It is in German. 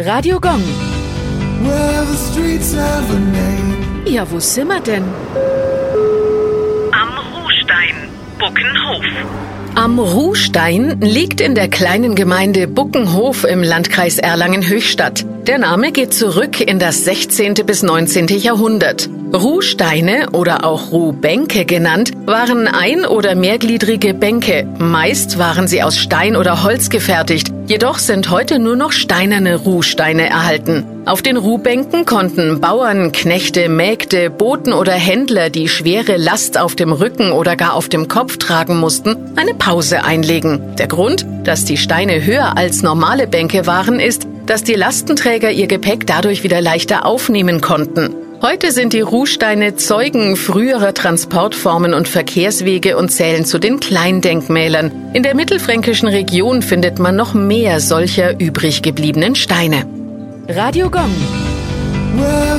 Radio Gong. Well, the streets have a name. Ja, wo sind wir denn? Am Ruhstein, Buckenhof. Am Ruhstein liegt in der kleinen Gemeinde Buckenhof im Landkreis Erlangen-Höchstadt. Der Name geht zurück in das 16. bis 19. Jahrhundert. Ruhsteine oder auch Ruhbänke genannt, waren ein- oder mehrgliedrige Bänke. Meist waren sie aus Stein oder Holz gefertigt. Jedoch sind heute nur noch steinerne Ruhsteine erhalten. Auf den Ruhbänken konnten Bauern, Knechte, Mägde, Boten oder Händler, die schwere Last auf dem Rücken oder gar auf dem Kopf tragen mussten, eine Pause einlegen. Der Grund, dass die Steine höher als normale Bänke waren, ist, dass die Lastenträger ihr Gepäck dadurch wieder leichter aufnehmen konnten. Heute sind die Ruhsteine Zeugen früherer Transportformen und Verkehrswege und zählen zu den Kleindenkmälern. In der mittelfränkischen Region findet man noch mehr solcher übrig gebliebenen Steine. Radio Gong. Well,